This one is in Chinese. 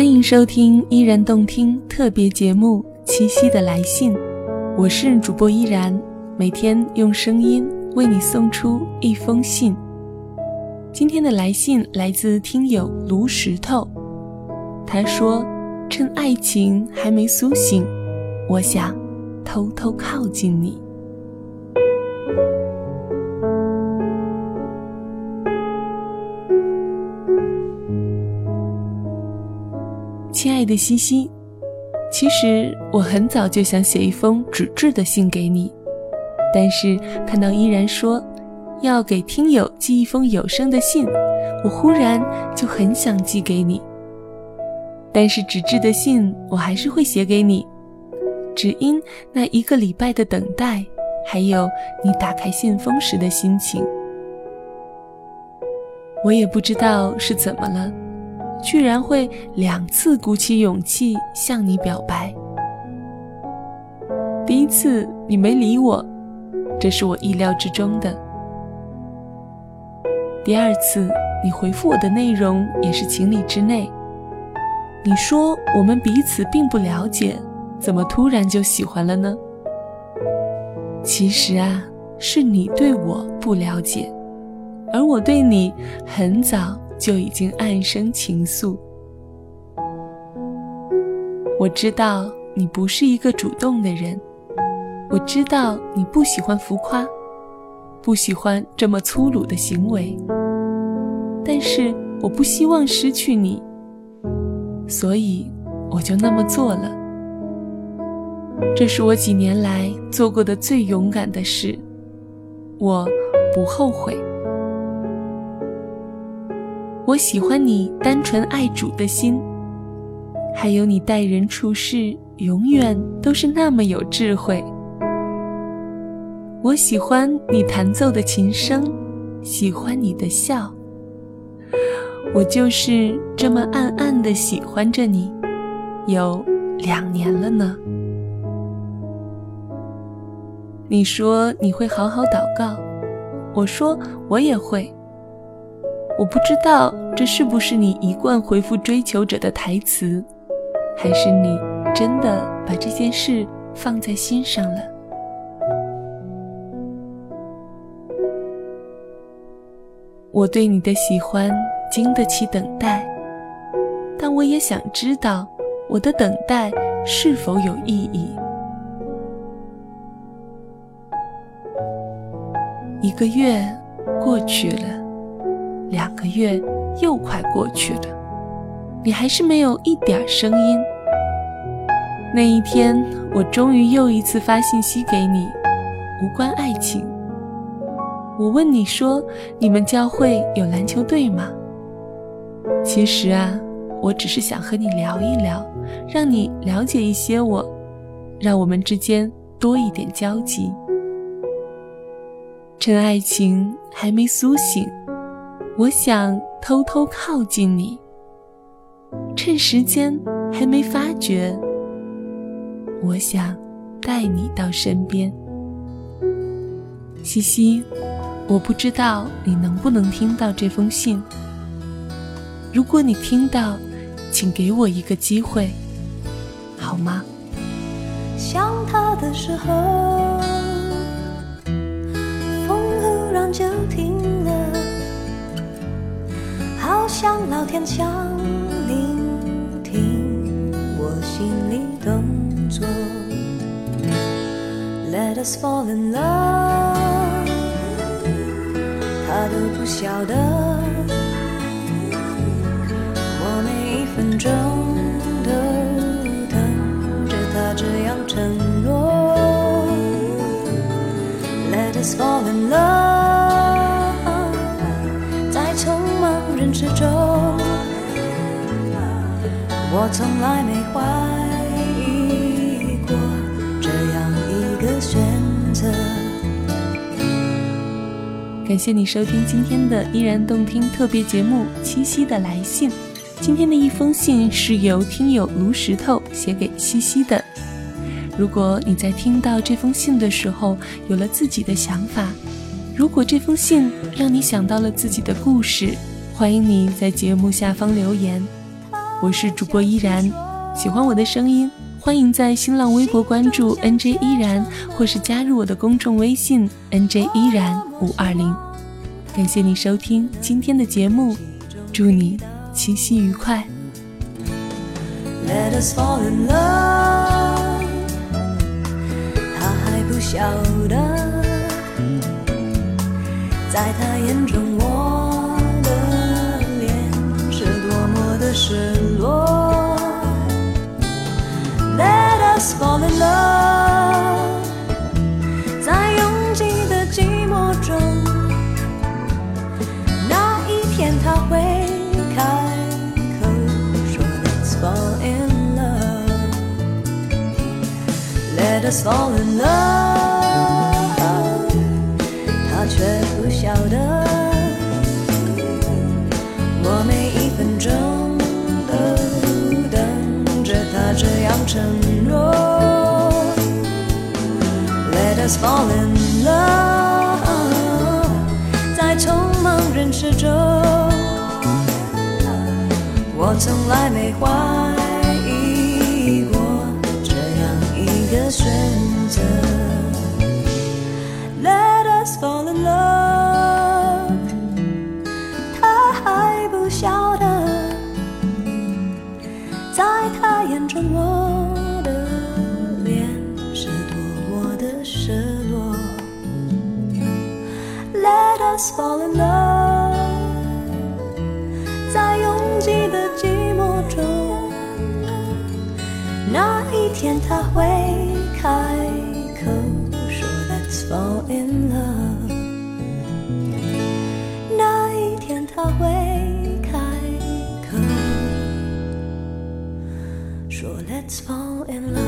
欢迎收听依然动听特别节目《七夕的来信》，我是主播依然，每天用声音为你送出一封信。今天的来信来自听友卢石头，他说：“趁爱情还没苏醒，我想偷偷靠近你。”爱的西西，其实我很早就想写一封纸质的信给你，但是看到依然说要给听友寄一封有声的信，我忽然就很想寄给你。但是纸质的信我还是会写给你，只因那一个礼拜的等待，还有你打开信封时的心情，我也不知道是怎么了。居然会两次鼓起勇气向你表白。第一次你没理我，这是我意料之中的。第二次你回复我的内容也是情理之内。你说我们彼此并不了解，怎么突然就喜欢了呢？其实啊，是你对我不了解，而我对你很早。就已经暗生情愫。我知道你不是一个主动的人，我知道你不喜欢浮夸，不喜欢这么粗鲁的行为。但是我不希望失去你，所以我就那么做了。这是我几年来做过的最勇敢的事，我不后悔。我喜欢你单纯爱主的心，还有你待人处事永远都是那么有智慧。我喜欢你弹奏的琴声，喜欢你的笑。我就是这么暗暗的喜欢着你，有两年了呢。你说你会好好祷告，我说我也会。我不知道这是不是你一贯回复追求者的台词，还是你真的把这件事放在心上了。我对你的喜欢经得起等待，但我也想知道我的等待是否有意义。一个月过去了。两个月又快过去了，你还是没有一点声音。那一天，我终于又一次发信息给你，无关爱情。我问你说：“你们教会有篮球队吗？”其实啊，我只是想和你聊一聊，让你了解一些我，让我们之间多一点交集。趁爱情还没苏醒。我想偷偷靠近你，趁时间还没发觉。我想带你到身边，西西。我不知道你能不能听到这封信。如果你听到，请给我一个机会，好吗？想他的时候，天想聆听我心里动作。Let us fall in love，他都不晓得，我每一分钟都等着他这样承诺。Let us fall in love。我从来没怀疑过这样一个选择。感谢你收听今天的依然动听特别节目《七夕的来信》。今天的一封信是由听友卢石头写给西西的。如果你在听到这封信的时候有了自己的想法，如果这封信让你想到了自己的故事。欢迎你在节目下方留言。我是主播依然，喜欢我的声音，欢迎在新浪微博关注 NJ 依然，或是加入我的公众微信 NJ 依然五二零。感谢你收听今天的节目，祝你七夕愉快。Let us fall in love，他还不晓得，在他眼中 us fall in love，他却不晓得，我每一分钟都等着他这样承诺。Let us fall in love，在匆忙人世中，我从来没怀 Let us fall in love，在拥挤的寂寞中，那一天他会开口说 Let's fall in love，那一天他会开口说 Let's fall in love。